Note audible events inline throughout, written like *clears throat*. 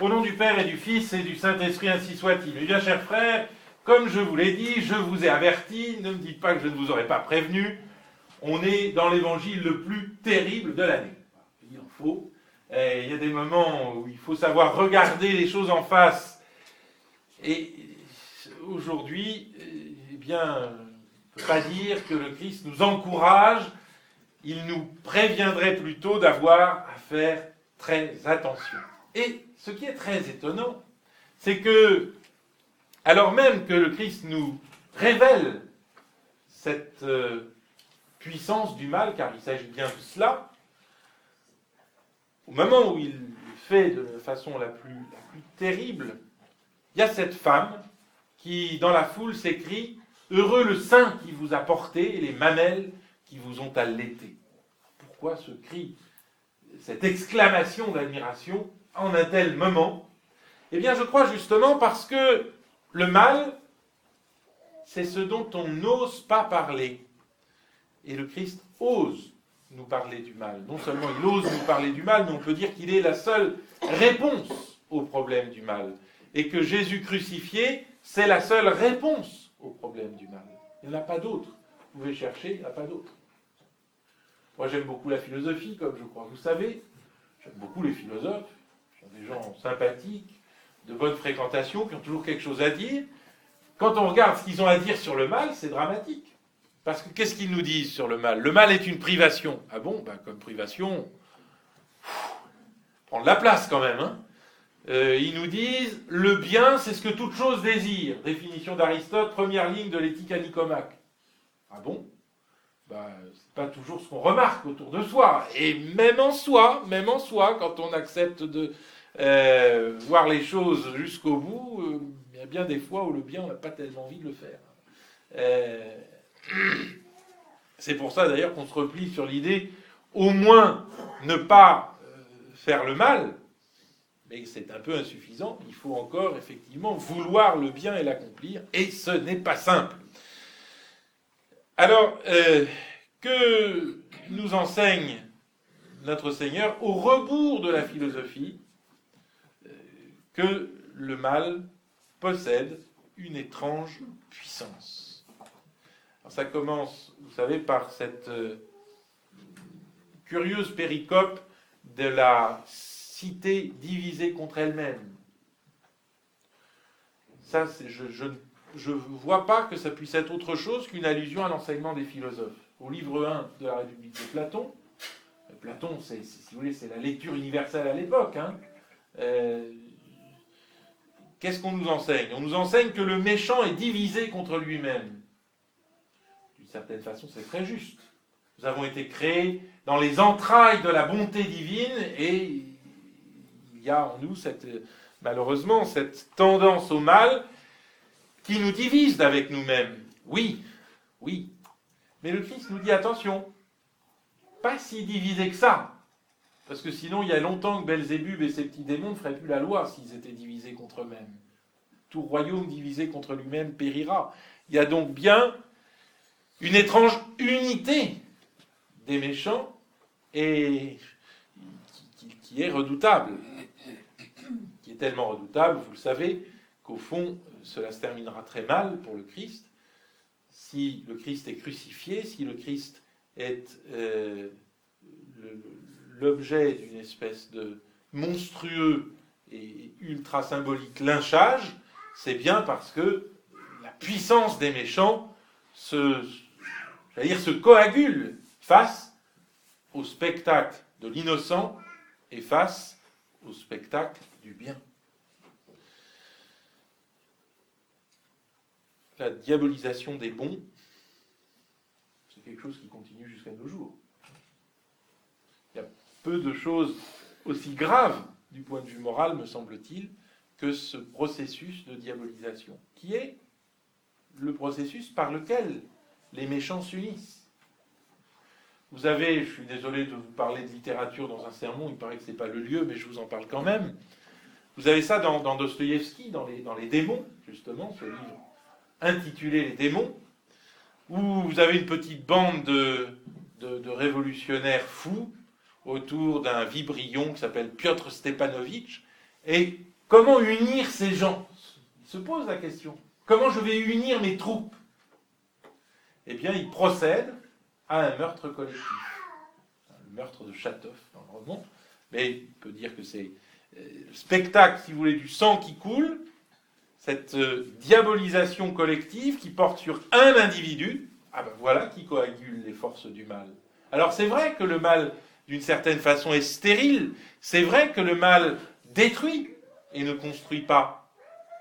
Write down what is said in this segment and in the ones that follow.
Au nom du Père et du Fils et du Saint-Esprit, ainsi soit-il. Eh bien, chers frères, comme je vous l'ai dit, je vous ai averti, ne me dites pas que je ne vous aurais pas prévenu, on est dans l'évangile le plus terrible de l'année. Il en faut. Il y a des moments où il faut savoir regarder les choses en face. Et aujourd'hui, eh bien, on ne peut pas dire que le Christ nous encourage, il nous préviendrait plutôt d'avoir à faire très attention. Et ce qui est très étonnant, c'est que, alors même que le Christ nous révèle cette euh, puissance du mal, car il s'agit bien de cela, au moment où il fait de la façon la plus, la plus terrible, il y a cette femme qui, dans la foule, s'écrie Heureux le sein qui vous a porté et les mamelles qui vous ont allaité. Pourquoi ce cri, cette exclamation d'admiration en un tel moment? Eh bien, je crois justement parce que le mal, c'est ce dont on n'ose pas parler. Et le Christ ose nous parler du mal. Non seulement il ose nous parler du mal, mais on peut dire qu'il est la seule réponse au problème du mal. Et que Jésus crucifié, c'est la seule réponse au problème du mal. Il n'y en a pas d'autre. Vous pouvez chercher, il n'y en a pas d'autre. Moi j'aime beaucoup la philosophie, comme je crois vous savez. J'aime beaucoup les philosophes. Des gens sympathiques, de bonne fréquentation, qui ont toujours quelque chose à dire. Quand on regarde ce qu'ils ont à dire sur le mal, c'est dramatique. Parce que qu'est-ce qu'ils nous disent sur le mal? Le mal est une privation. Ah bon? Ben, Comme privation, prendre la place quand même. Hein euh, ils nous disent le bien, c'est ce que toute chose désire. Définition d'Aristote, première ligne de l'éthique à. Ah bon? Ben, C'est pas toujours ce qu'on remarque autour de soi. Et même en soi, même en soi, quand on accepte de euh, voir les choses jusqu'au bout, euh, il y a bien des fois où le bien, on n'a pas tellement envie de le faire. Euh, c'est pour ça d'ailleurs qu'on se replie sur l'idée au moins ne pas faire le mal, mais c'est un peu insuffisant. Il faut encore effectivement vouloir le bien et l'accomplir, et ce n'est pas simple. Alors, euh, que nous enseigne notre Seigneur au rebours de la philosophie que le mal possède une étrange puissance ça commence, vous savez, par cette euh, curieuse péricope de la cité divisée contre elle-même. Ça, je ne vois pas que ça puisse être autre chose qu'une allusion à l'enseignement des philosophes. Au livre 1 de la République de Platon, euh, Platon, si vous voulez, c'est la lecture universelle à l'époque. Hein. Euh, qu'est-ce qu'on nous enseigne? On nous enseigne que le méchant est divisé contre lui-même d'une certaine façon, c'est très juste. Nous avons été créés dans les entrailles de la bonté divine et il y a en nous malheureusement cette tendance au mal qui nous divise avec nous-mêmes. Oui, oui. Mais le Christ nous dit attention, pas si divisé que ça. Parce que sinon, il y a longtemps que Belzébub et ses petits démons ne feraient plus la loi s'ils étaient divisés contre eux-mêmes. Tout royaume divisé contre lui-même périra. Il y a donc bien une étrange unité des méchants et qui, est redoutable, qui est tellement redoutable, vous le savez, qu'au fond, cela se terminera très mal pour le Christ. Si le Christ est crucifié, si le Christ est euh, l'objet d'une espèce de monstrueux et ultra symbolique lynchage, c'est bien parce que la puissance des méchants se, coagule face au spectacle de l'innocent et face au spectacle du bien. La diabolisation des bons, c'est quelque chose qui continue jusqu'à nos jours. Il y a peu de choses aussi graves du point de vue moral, me semble-t-il, que ce processus de diabolisation, qui est le processus par lequel les méchants s'unissent. Vous avez, je suis désolé de vous parler de littérature dans un sermon, il paraît que ce n'est pas le lieu, mais je vous en parle quand même. Vous avez ça dans, dans Dostoïevski, dans les, dans les démons, justement, ce livre intitulé Les démons, où vous avez une petite bande de, de, révolutionnaires fous autour d'un vibrion qui s'appelle Piotr Stepanovitch, et comment unir ces gens? Il se pose la question. Comment je vais unir mes troupes? Eh bien, il procède à un meurtre collectif. Le meurtre de Châteauff dans le roman. Mais on peut dire que c'est le euh, spectacle, si vous voulez, du sang qui coule, cette euh, diabolisation collective qui porte sur un individu, ah ben voilà qui coagule les forces du mal. Alors c'est vrai que le mal, d'une certaine façon, est stérile, c'est vrai que le mal détruit et ne construit pas.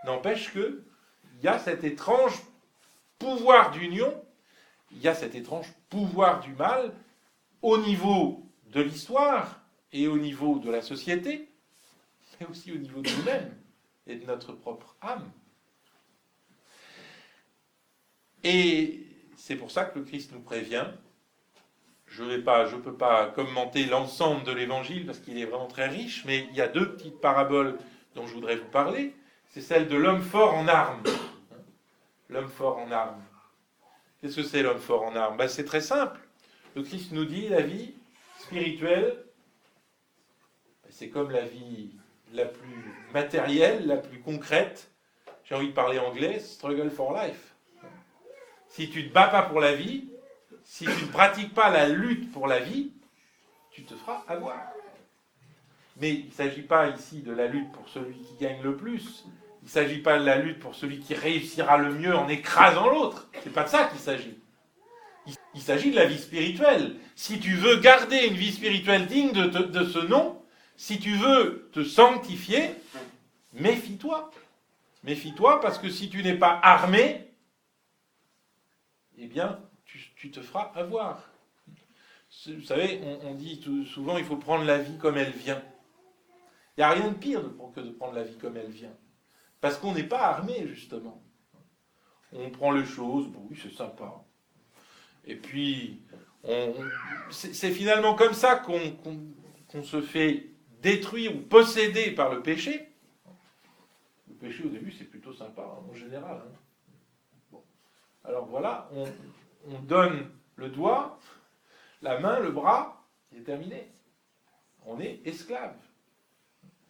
N'empêche que il y a cet étrange pouvoir d'union, il y a cet étrange pouvoir du mal au niveau de l'histoire et au niveau de la société, mais aussi au niveau de nous-mêmes et de notre propre âme. Et c'est pour ça que le Christ nous prévient. Je ne peux pas commenter l'ensemble de l'évangile parce qu'il est vraiment très riche, mais il y a deux petites paraboles dont je voudrais vous parler. C'est celle de l'homme fort en armes. L'homme fort en armes. Qu'est-ce que c'est l'homme fort en armes? Ben, C'est très simple. Le Christ nous dit la vie spirituelle, ben, c'est comme la vie la plus matérielle, la plus concrète. J'ai envie de parler anglais, struggle for life. Si tu ne te bats pas pour la vie, si tu ne pratiques pas la lutte pour la vie, tu te feras avoir. Mais il ne s'agit pas ici de la lutte pour celui qui gagne le plus. Il ne s'agit pas de la lutte pour celui qui réussira le mieux en écrasant l'autre. C'est pas de ça qu'il s'agit. Il, s'agit de la vie spirituelle. Si tu veux garder une vie spirituelle digne de, de ce nom, si tu veux te sanctifier, méfie-toi. Méfie-toi parce que si tu n'es pas armé, eh bien, tu, te feras avoir. Vous savez, on, dit souvent il faut prendre la vie comme elle vient. Il n'y a rien de pire que de prendre la vie comme elle vient. Parce qu'on n'est pas armé, justement. On prend les choses, bon, oui, c'est sympa. Et puis, c'est finalement comme ça qu'on se fait détruire ou posséder par le péché. Le péché, au début, c'est plutôt sympa, hein, en général. Hein. Alors voilà, on, donne le doigt, la main, le bras, c'est terminé. On est esclave.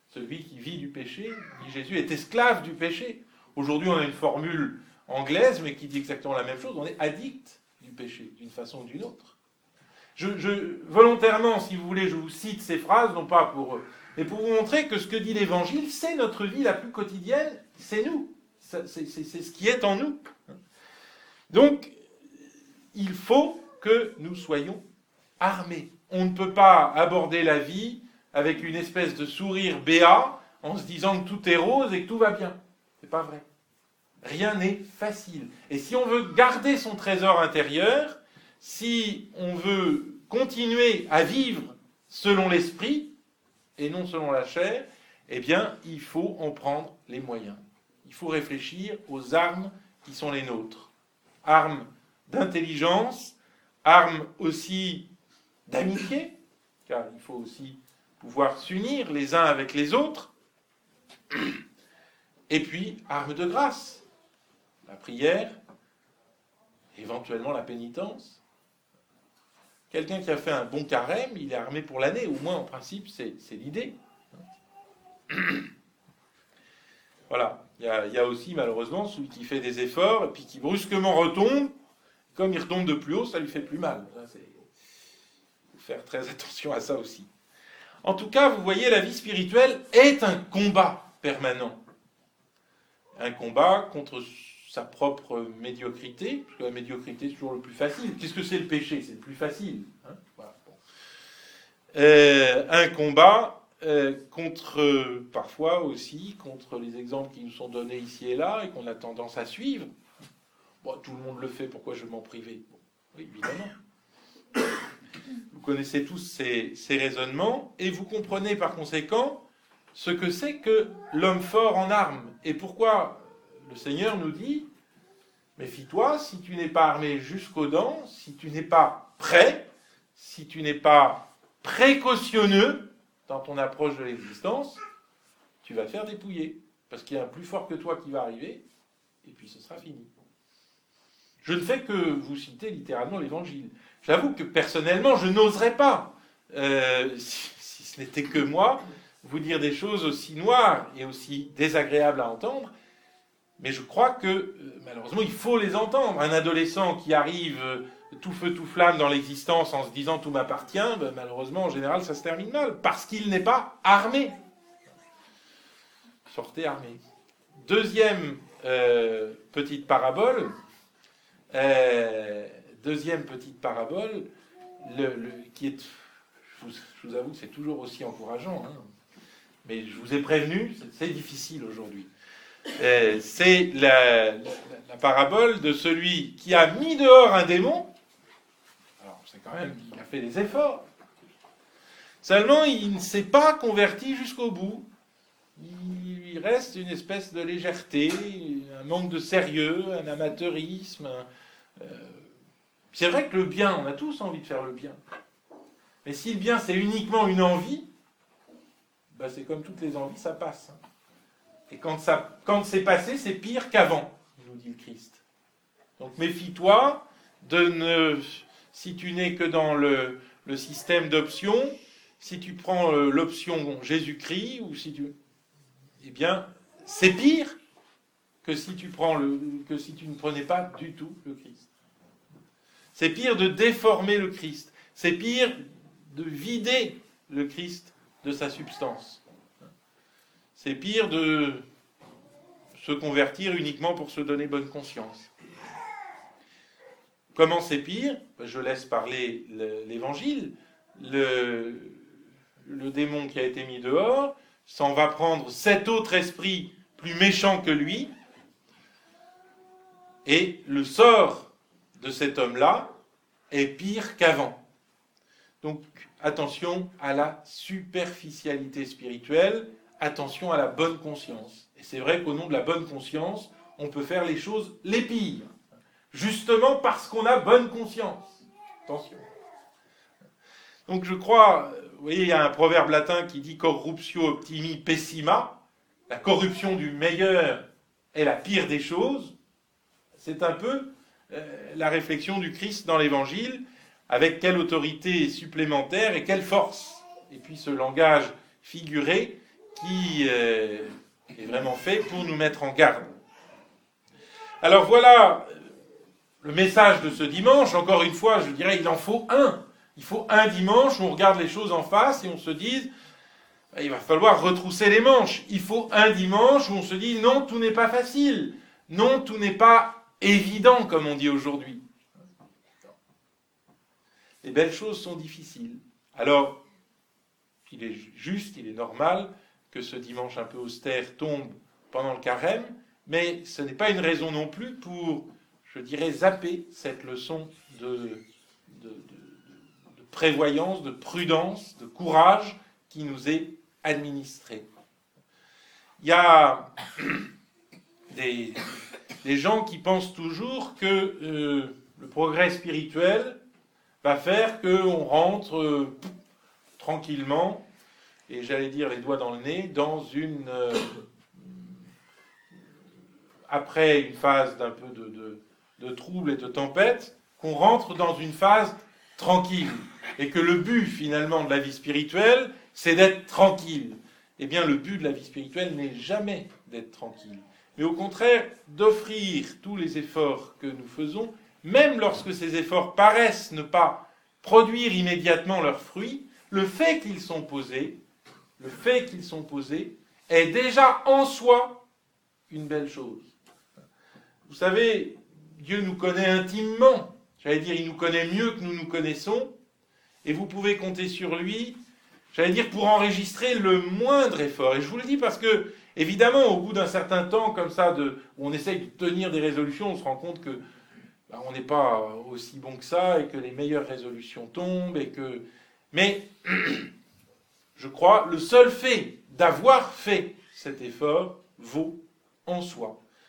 Celui qui vit du péché, dit Jésus, est esclave du péché. Aujourd'hui, on a une formule anglaise, mais qui dit exactement la même chose. On est addict du péché, d'une façon ou d'une autre. Je, volontairement, si vous voulez, je vous cite ces phrases, non pas pour, mais pour vous montrer que ce que dit l'Évangile, c'est notre vie la plus quotidienne, c'est nous, c'est ce qui est en nous. Donc, il faut que nous soyons armés. On ne peut pas aborder la vie avec une espèce de sourire béat en se disant que tout est rose et que tout va bien. C'est pas vrai. Rien n'est facile. Et si on veut garder son trésor intérieur, si on veut continuer à vivre selon l'esprit et non selon la chair, eh bien, il faut en prendre les moyens. Il faut réfléchir aux armes qui sont les nôtres arme d'intelligence, arme aussi d'amitié, car il faut aussi pouvoir s'unir les uns avec les autres, *clears throat* et puis arme de grâce, la prière, éventuellement la pénitence. Quelqu'un qui a fait un bon carême, il est armé pour l'année, au moins en principe, c'est l'idée. *coughs* Voilà. Il y, a, aussi malheureusement celui qui fait des efforts et puis qui brusquement retombe. Comme il retombe de plus haut, ça lui fait plus mal. Il faut faire très attention à ça aussi. En tout cas, vous voyez, la vie spirituelle est un combat permanent. Un combat contre sa propre médiocrité, parce la médiocrité c'est toujours le plus facile. Qu'est-ce que c'est le péché? C'est le plus facile. Hein? Euh, un combat euh, contre, parfois aussi, contre les exemples qui nous sont donnés ici et là et qu'on a tendance à suivre. Bon, tout le monde le fait, pourquoi je m'en priver? Évidemment. Vous connaissez tous ces, ces raisonnements et vous comprenez par conséquent ce que c'est que l'homme fort en armes et pourquoi le Seigneur nous dit Méfie-toi, si tu n'es pas armé jusqu'aux dents, si tu n'es pas prêt, si tu n'es pas précautionneux, dans ton approche de l'existence, tu vas te faire dépouiller. Parce qu'il y a un plus fort que toi qui va arriver, et puis ce sera fini. Je ne fais que vous citer littéralement l'évangile. J'avoue que personnellement, je n'oserais pas, euh, *laughs* si, ce n'était que moi, vous dire des choses aussi noires et aussi désagréables à entendre, mais je crois que euh, malheureusement il faut les entendre. Un adolescent qui arrive euh, tout feu tout flamme dans l'existence en se disant tout m'appartient, ben, malheureusement en général ça se termine mal parce qu'il n'est pas armé. Sortez armé. Deuxième euh, petite parabole. deuxième petite parabole, le, qui est, je vous, avoue que c'est toujours aussi encourageant. Hein mais je vous ai prévenu, c'est difficile aujourd'hui. Euh, c'est la, parabole de celui qui a mis dehors un démon. Alors, c'est quand même qu'il a fait des efforts. Seulement, il ne s'est pas converti jusqu'au bout. Il reste une espèce de légèreté, un manque de sérieux, un amateurisme. Euh, c'est vrai que le bien, on a tous envie de faire le bien. Mais si le bien, c'est uniquement une envie, ben, c'est comme toutes les envies, ça passe. Et quand, c'est passé, c'est pire qu'avant, nous dit le Christ. Donc méfie-toi de ne, si tu n'es que dans le, système d'options, si tu prends euh, l'option Jésus-Christ, ou si tu. Eh bien, c'est pire que si tu ne prenais pas du tout le Christ. C'est pire de déformer le Christ. C'est pire de vider le Christ de sa substance. C'est pire de se convertir uniquement pour se donner bonne conscience. Comment c'est pire? Je laisse parler l'évangile. Le, le démon qui a été mis dehors s'en va prendre cet autre esprit plus méchant que lui, et le sort de cet homme-là est pire qu'avant. Donc attention à la superficialité spirituelle, attention à la bonne conscience. Et c'est vrai qu'au nom de la bonne conscience, on peut faire les choses les pires. Justement parce qu'on a bonne conscience. Attention. Donc je crois, vous voyez, il y a un proverbe latin qui dit corruptio optimi pessima. La corruption du meilleur est la pire des choses. C'est un peu euh, la réflexion du Christ dans l'Évangile avec quelle autorité supplémentaire et quelle force. Et puis ce langage figuré qui euh, est vraiment fait pour nous mettre en garde. Alors voilà le message de ce dimanche. Encore une fois, je dirais, il en faut un. Il faut un dimanche où on regarde les choses en face et on se dit, bah, il va falloir retrousser les manches. Il faut un dimanche où on se dit, non, tout n'est pas facile. Non, tout n'est pas évident, comme on dit aujourd'hui les belles choses sont difficiles. Alors, il est juste, il est normal que ce dimanche un peu austère tombe pendant le carême, mais ce n'est pas une raison non plus pour, je dirais, zapper cette leçon de, prévoyance, de prudence, de courage qui nous est administrée. Il y a *clears throat* des, gens qui pensent toujours que euh, le progrès spirituel va faire qu'on rentre euh, tranquillement, et j'allais dire les doigts dans le nez, dans une... Euh, après une phase d'un peu de, de, trouble et de tempête, qu'on rentre dans une phase tranquille. Et que le but finalement de la vie spirituelle, c'est d'être tranquille. Eh bien, le but de la vie spirituelle n'est jamais d'être tranquille, mais au contraire d'offrir tous les efforts que nous faisons même lorsque ces efforts paraissent ne pas produire immédiatement leurs fruits, le fait qu'ils sont posés, le fait qu'ils sont posés, est déjà en soi une belle chose. Vous savez, Dieu nous connaît intimement. J'allais dire, il nous connaît mieux que nous nous connaissons. Et vous pouvez compter sur lui, j'allais dire, pour enregistrer le moindre effort. Et je vous le dis parce que, évidemment, au bout d'un certain temps, comme ça, où on essaye de tenir des résolutions, on se rend compte que ben, on n'est pas aussi bon que ça et que les meilleures résolutions tombent et que. Mais *clears throat* je crois le seul fait d'avoir fait cet effort vaut en soi